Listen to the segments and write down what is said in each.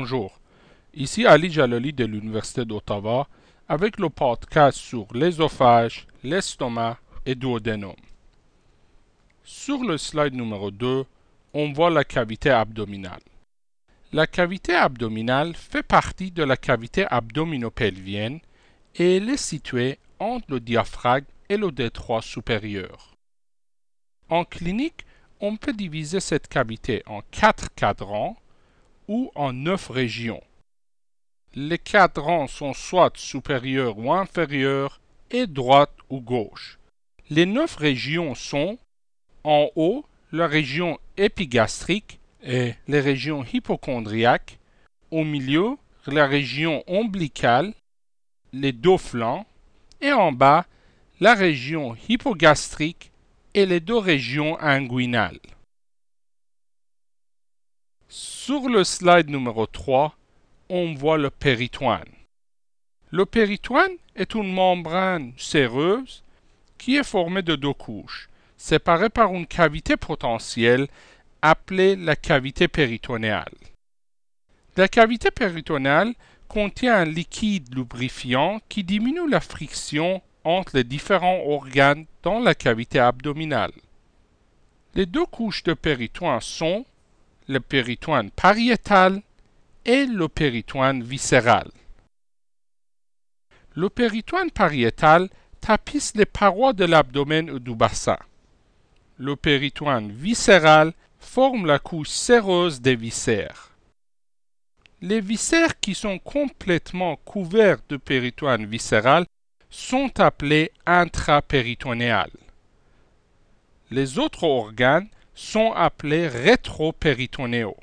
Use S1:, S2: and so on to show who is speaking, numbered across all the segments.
S1: Bonjour, ici Ali Jalali de l'Université d'Ottawa avec le podcast sur l'ésophage, l'estomac et duodénum. Sur le slide numéro 2, on voit la cavité abdominale. La cavité abdominale fait partie de la cavité abdominopelvienne et elle est située entre le diaphragme et le détroit supérieur. En clinique, on peut diviser cette cavité en quatre cadrans ou en neuf régions. Les cadrans sont soit supérieurs ou inférieurs et droite ou gauche. Les neuf régions sont en haut la région épigastrique et les régions hypochondriaques, au milieu la région ombilicale, les deux flancs et en bas la région hypogastrique et les deux régions inguinales. Sur le slide numéro 3, on voit le péritoine. Le péritoine est une membrane séreuse qui est formée de deux couches, séparées par une cavité potentielle appelée la cavité péritonéale. La cavité péritonéale contient un liquide lubrifiant qui diminue la friction entre les différents organes dans la cavité abdominale. Les deux couches de péritoine sont le péritoine pariétal et le péritoine viscéral. Le péritoine pariétal tapisse les parois de l'abdomen ou du bassin. Le péritoine viscéral forme la couche séreuse des viscères. Les viscères qui sont complètement couverts de péritoine viscéral sont appelés intrapéritonéales. Les autres organes sont appelés rétropéritonéaux.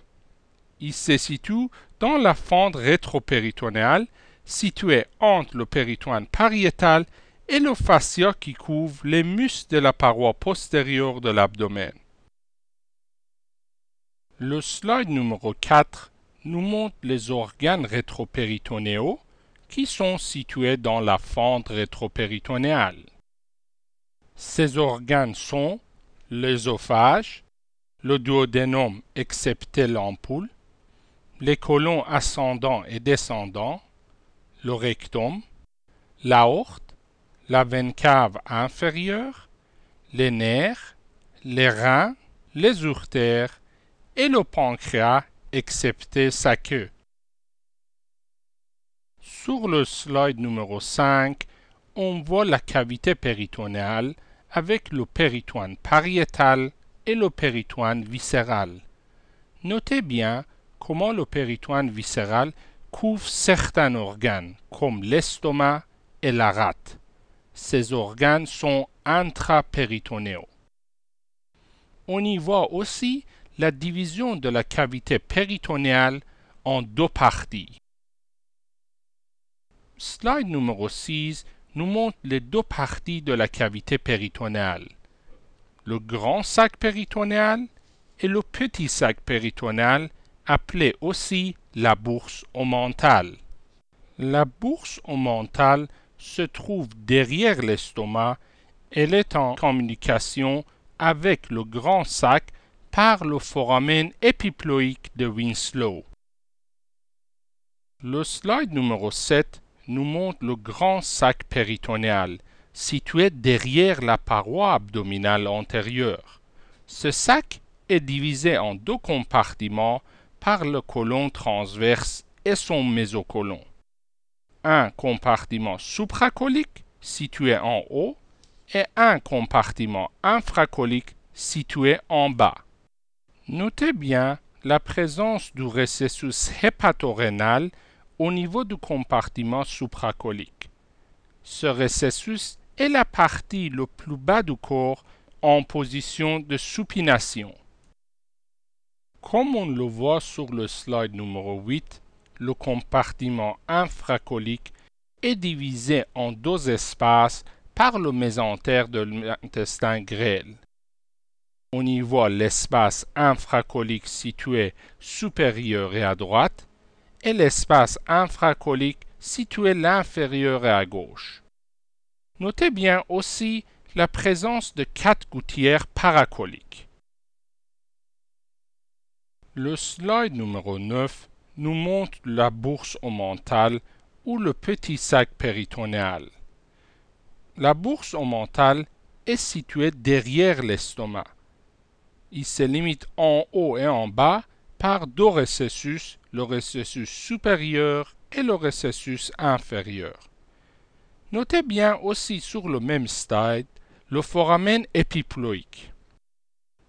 S1: Ils se situent dans la fente rétropéritonéale située entre le péritoine pariétal et le fascia qui couvre les muscles de la paroi postérieure de l'abdomen. Le slide numéro 4 nous montre les organes rétropéritonéaux qui sont situés dans la fente rétropéritonéale. Ces organes sont l'œsophage, le duodénum excepté l'ampoule, les colons ascendants et descendants, le rectum, l'aorte, la veine cave inférieure, les nerfs, les reins, les urtères et le pancréas excepté sa queue. Sur le slide numéro 5, on voit la cavité péritonéale avec le péritoine pariétal et le péritoine viscéral. Notez bien comment le péritoine viscéral couvre certains organes, comme l'estomac et la rate. Ces organes sont intrapéritonéaux. On y voit aussi la division de la cavité péritonéale en deux parties. Slide numéro 6 nous montre les deux parties de la cavité péritonéale. Le grand sac péritonéal et le petit sac péritonéal appelé aussi la bourse omentale. La bourse omentale se trouve derrière l'estomac. Elle est en communication avec le grand sac par le foramen épiploïque de Winslow. Le slide numéro 7 nous montre le grand sac péritonéal, situé derrière la paroi abdominale antérieure. Ce sac est divisé en deux compartiments par le côlon transverse et son mésocolon. Un compartiment supracolique situé en haut et un compartiment infracolique situé en bas. Notez bien la présence du récessus hépatorénal au niveau du compartiment supracolique. Ce récessus est la partie le plus bas du corps en position de supination. Comme on le voit sur le slide numéro 8, le compartiment infracolique est divisé en deux espaces par le mésentère de l'intestin grêle. On y voit l'espace infracolique situé supérieur et à droite et l'espace infracolique situé l'inférieur et à gauche. Notez bien aussi la présence de quatre gouttières paracoliques. Le slide numéro 9 nous montre la bourse omentale ou le petit sac péritonéal. La bourse omentale est située derrière l'estomac. Il se limite en haut et en bas par deux récessus, le récessus supérieur et le récessus inférieur. Notez bien aussi sur le même slide le foramen épiploïque.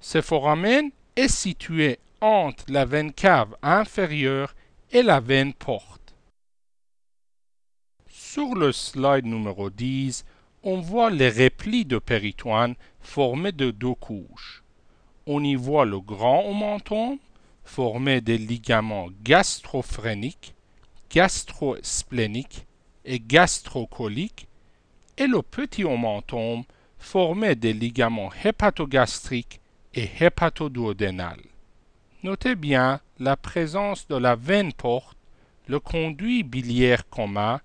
S1: Ce foramen est situé entre la veine cave inférieure et la veine porte. Sur le slide numéro 10, on voit les replis de péritoine formés de deux couches. On y voit le grand omentum formé des ligaments gastrophréniques, gastrospléniques et gastrocoliques et le petit omentum formé des ligaments hépatogastriques et hépatoduodénal. Notez bien la présence de la veine porte, le conduit biliaire commun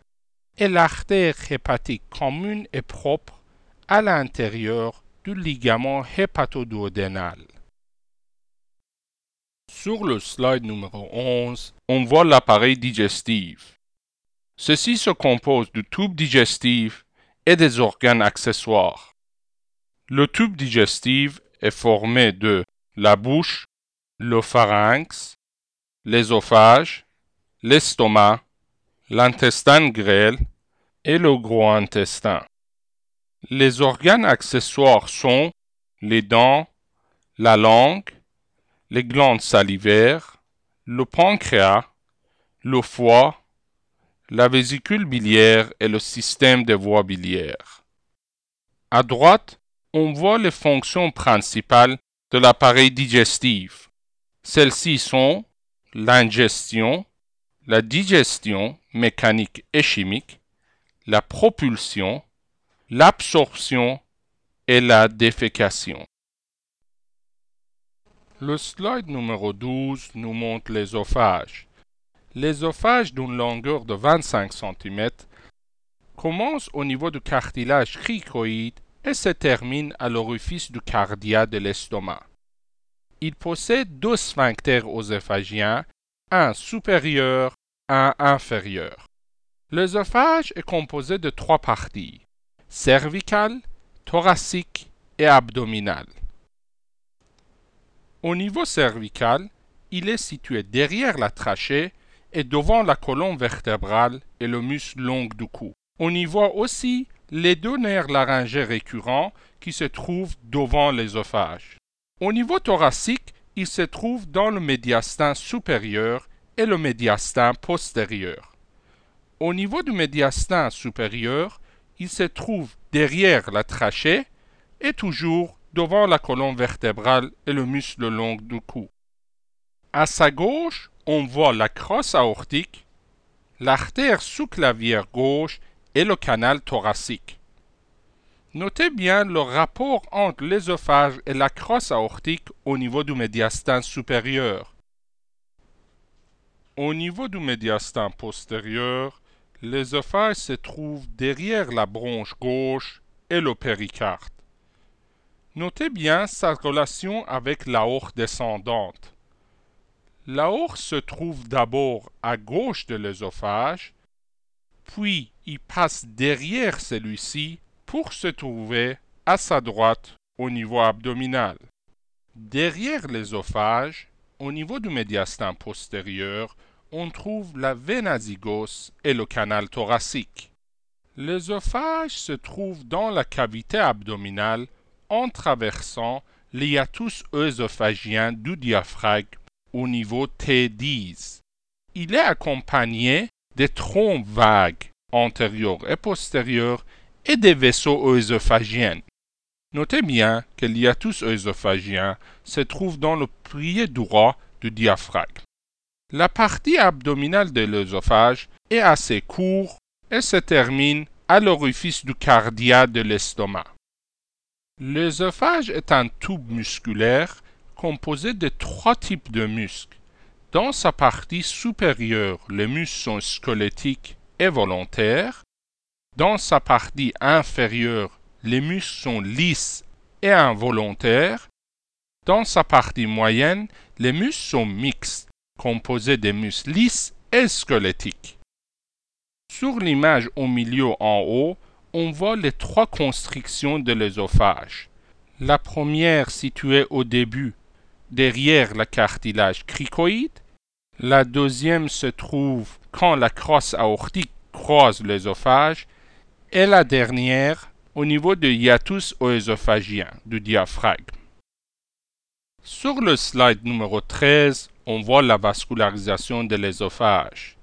S1: et l'artère hépatique commune et propre à l'intérieur du ligament hépatoduodénal. Sur le slide numéro 11, on voit l'appareil digestif. Ceci se compose du tube digestif et des organes accessoires. Le tube digestif est formé de la bouche, le pharynx, l'ésophage, l'estomac, l'intestin grêle et le gros intestin. Les organes accessoires sont les dents, la langue, les glandes salivaires, le pancréas, le foie, la vésicule biliaire et le système des voies biliaires. À droite, on voit les fonctions principales de l'appareil digestif. Celles-ci sont l'ingestion, la digestion mécanique et chimique, la propulsion, l'absorption et la défécation. Le slide numéro 12 nous montre l'ésophage. L'ésophage d'une longueur de 25 cm commence au niveau du cartilage cricoïde et se termine à l'orifice du cardia de l'estomac. Il possède deux sphincters œsophagiens, un supérieur, un inférieur. L'œsophage est composé de trois parties, cervicale, thoracique et abdominale. Au niveau cervical, il est situé derrière la trachée et devant la colonne vertébrale et le muscle long du cou. On y voit aussi les deux nerfs laryngés récurrents qui se trouvent devant l'œsophage. Au niveau thoracique, il se trouve dans le médiastin supérieur et le médiastin postérieur. Au niveau du médiastin supérieur, il se trouve derrière la trachée et toujours devant la colonne vertébrale et le muscle long du cou. À sa gauche, on voit la crosse aortique, l'artère sous-clavière gauche et le canal thoracique. Notez bien le rapport entre l'œsophage et la crosse aortique au niveau du médiastin supérieur. Au niveau du médiastin postérieur, l'œsophage se trouve derrière la bronche gauche et le péricarde. Notez bien sa relation avec l'aorte descendante. L'aorte se trouve d'abord à gauche de l'œsophage puis il passe derrière celui-ci pour se trouver à sa droite au niveau abdominal. Derrière l'œsophage, au niveau du médiastin postérieur, on trouve la veine azygos et le canal thoracique. L'œsophage se trouve dans la cavité abdominale en traversant l'hiatus œsophagien du diaphragme au niveau T10. Il est accompagné des trompes vagues antérieures et postérieures et des vaisseaux œsophagiens. Notez bien que l'hiatus œsophagien se trouve dans le plié droit du diaphragme. La partie abdominale de l'œsophage est assez courte et se termine à l'orifice du cardia de l'estomac. L'œsophage est un tube musculaire composé de trois types de muscles dans sa partie supérieure, les muscles sont squelettiques et volontaires. Dans sa partie inférieure, les muscles sont lisses et involontaires. Dans sa partie moyenne, les muscles sont mixtes, composé de muscles lisses et squelettiques. Sur l'image au milieu en haut, on voit les trois constrictions de l'œsophage. La première située au début, derrière le cartilage cricoïde. La deuxième se trouve quand la crosse aortique croise l'œsophage. Et la dernière au niveau du hiatus œsophagien du diaphragme. Sur le slide numéro 13, on voit la vascularisation de l'œsophage.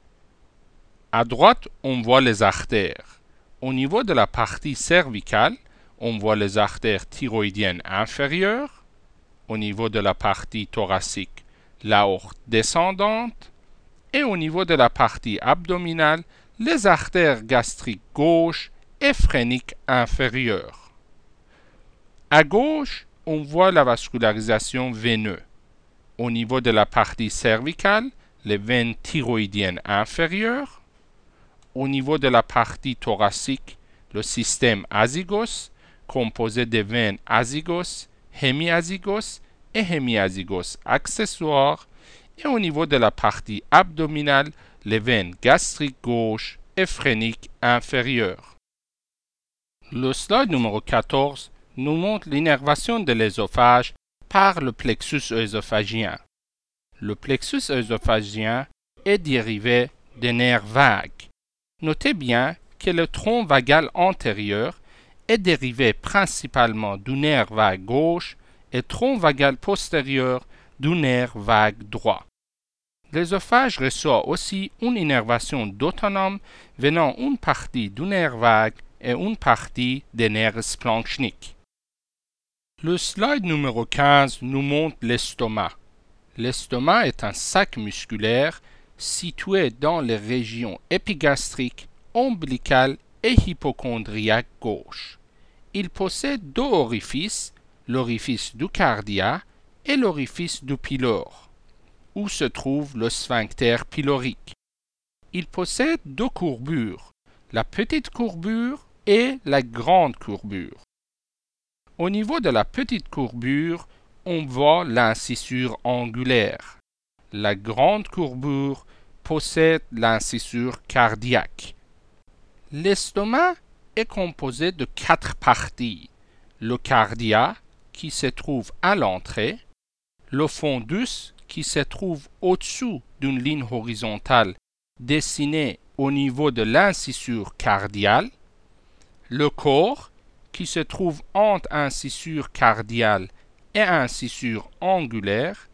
S1: À droite, on voit les artères. Au niveau de la partie cervicale, on voit les artères thyroïdiennes inférieures. Au niveau de la partie thoracique, l'aorte descendante. Et au niveau de la partie abdominale, les artères gastriques gauche et phréniques inférieures. À gauche, on voit la vascularisation veineuse. Au niveau de la partie cervicale, les veines thyroïdiennes inférieures. Au niveau de la partie thoracique, le système azygos, composé des veines azygos, hémiazygos et hémiazygos accessoires. Et au niveau de la partie abdominale, les veines gastriques gauche et phréniques inférieures. Le slide numéro 14 nous montre l'innervation de l'œsophage par le plexus œsophagien. Le plexus œsophagien est dérivé des nerfs vagues. Notez bien que le tronc vagal antérieur est dérivé principalement du nerf vague gauche et tronc vagal postérieur du nerf vague droit. L'œsophage reçoit aussi une innervation autonome venant une partie du nerf vague et une partie des nerfs splanchniques. Le slide numéro 15 nous montre l'estomac. L'estomac est un sac musculaire situé dans les régions épigastriques, ombilicales et hypochondriaques gauche. Il possède deux orifices, l'orifice du cardia et l'orifice du pylore, où se trouve le sphincter pylorique? Il possède deux courbures, la petite courbure et la grande courbure. Au niveau de la petite courbure, on voit l'incisure angulaire. La grande courbure possède l'incisure cardiaque. L'estomac est composé de quatre parties. Le cardia, qui se trouve à l'entrée, le fondus, qui se trouve au-dessous d'une ligne horizontale dessinée au niveau de l'incisure cardiale, le corps, qui se trouve entre incisure cardiale et incisure angulaire,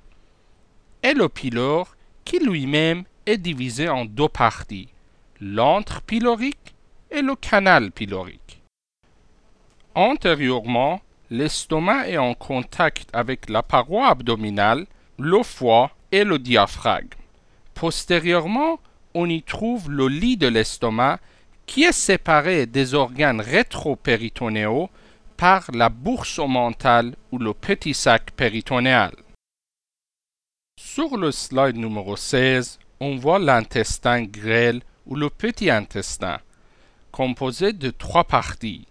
S1: et le pylore qui lui-même est divisé en deux parties, l'antre pylorique et le canal pylorique. Antérieurement, l'estomac est en contact avec la paroi abdominale, le foie et le diaphragme. Postérieurement, on y trouve le lit de l'estomac qui est séparé des organes rétropéritonéaux par la bourse mentale ou le petit sac péritonéal. Sur le slide numéro 16, on voit l'intestin grêle ou le petit intestin, composé de trois parties,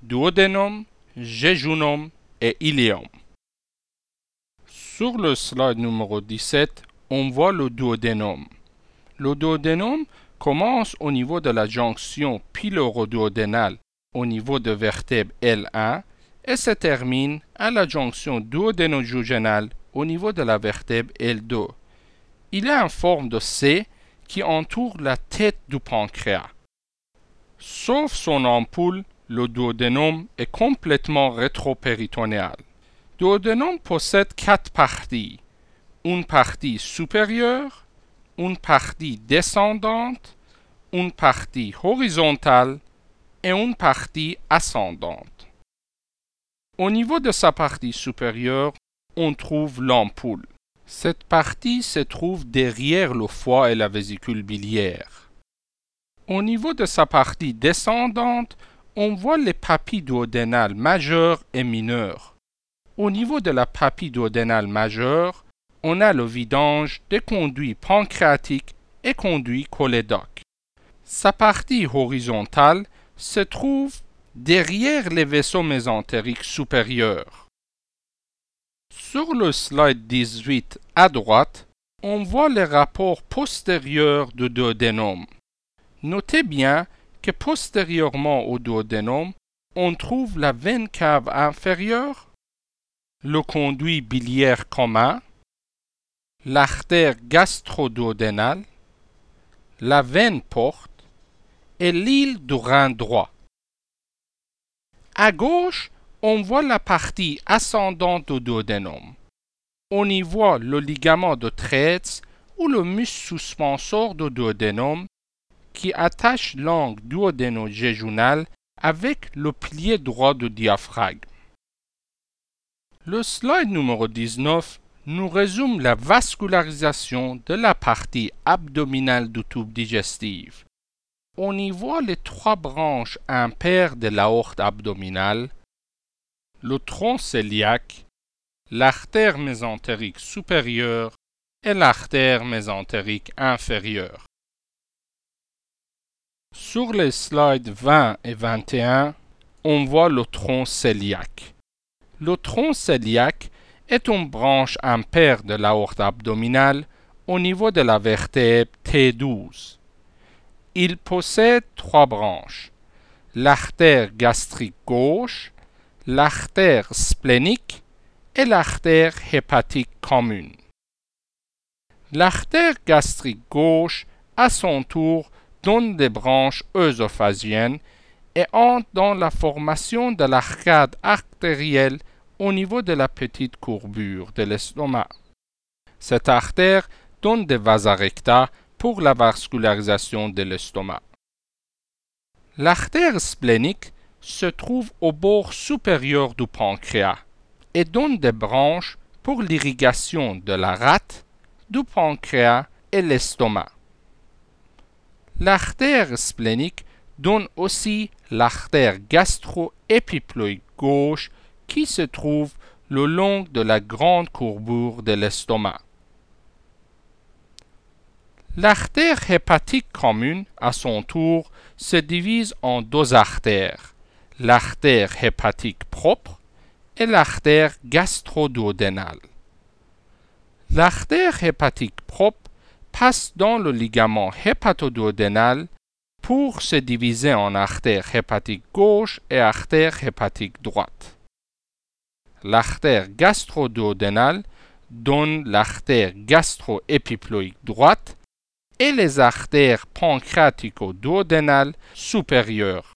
S1: duodénum, jejunum et ileum. Sur le slide numéro 17, on voit le duodénum. Le duodénum commence au niveau de la jonction pyloroduodénale au niveau de vertèbre L1 et se termine à la jonction duodénojugénale au niveau de la vertèbre L2. Il est en forme de C qui entoure la tête du pancréas. Sauf son ampoule, le duodénum est complètement rétropéritonéal. Le duodénum possède quatre parties. Une partie supérieure, une partie descendante, une partie horizontale et une partie ascendante. Au niveau de sa partie supérieure, on trouve l'ampoule. Cette partie se trouve derrière le foie et la vésicule biliaire. Au niveau de sa partie descendante, on voit les papilles duodénales majeures et mineures. Au niveau de la papille duodénale majeure, on a le vidange des conduits pancréatiques et conduits cholédoques. Sa partie horizontale se trouve derrière les vaisseaux mésentériques supérieurs. Sur le slide 18 à droite, on voit les rapports postérieurs du duodénum. Notez bien que postérieurement au duodénum, on trouve la veine cave inférieure, le conduit biliaire commun, l'artère gastro-duodénale, la veine porte et l'île du rein droit. À gauche, on voit la partie ascendante du duodénum. On y voit le ligament de Treitz ou le muscle suspensor du duodénum qui attache l'angle duodéno-jéjunal avec le pilier droit du diaphragme. Le slide numéro 19 nous résume la vascularisation de la partie abdominale du tube digestif. On y voit les trois branches impaires de l'aorte abdominale, le tronc cœliaque, l'artère mésentérique supérieure et l'artère mésentérique inférieure. Sur les slides 20 et 21, on voit le tronc cœliaque. Le tronc cœliaque est une branche impaire de l'aorte abdominale au niveau de la vertèbre T12. Il possède trois branches, l'artère gastrique gauche, l'artère splénique et l'artère hépatique commune. L'artère gastrique gauche, à son tour, donne des branches œsophasiennes et entre dans la formation de l'arcade artérielle au niveau de la petite courbure de l'estomac. Cette artère donne des vasa recta pour la vascularisation de l'estomac. L'artère splénique se trouve au bord supérieur du pancréas et donne des branches pour l'irrigation de la rate, du pancréas et l'estomac. L'artère splénique donne aussi l'artère gastro-épiploïque gauche qui se trouve le long de la grande courbure de l'estomac. L'artère hépatique commune, à son tour, se divise en deux artères, l'artère hépatique propre et l'artère gastro-duodénale. L'artère hépatique propre passe dans le ligament hépatoduodénal pour se diviser en artère hépatique gauche et artère hépatique droite. L'artère gastro-duodénale donne l'artère gastro-épiploïque droite et les artères pancréatico-duodénales supérieures.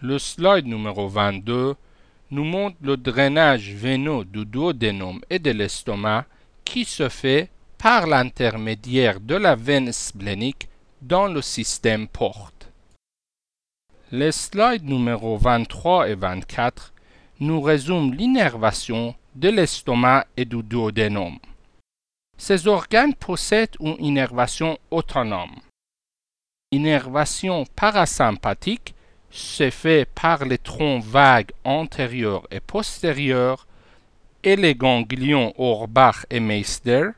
S1: Le slide numéro 22 nous montre le drainage veineux du duodénum et de l'estomac qui se fait par l'intermédiaire de la veine splénique dans le système porte. Les slides numéro 23 et 24 nous résument l'innervation de l'estomac et du duodénum. Ces organes possèdent une innervation autonome. Innervation parasympathique se fait par les troncs vagues antérieurs et postérieurs et les ganglions Orbach et Meister.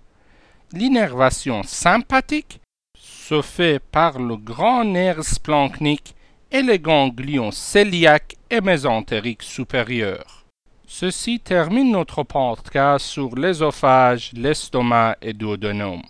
S1: L'innervation sympathique se fait par le grand nerf splanchnique et les ganglions cœliaques et mésentériques supérieurs. Ceci termine notre podcast sur l'ésophage, l'estomac et duodénum.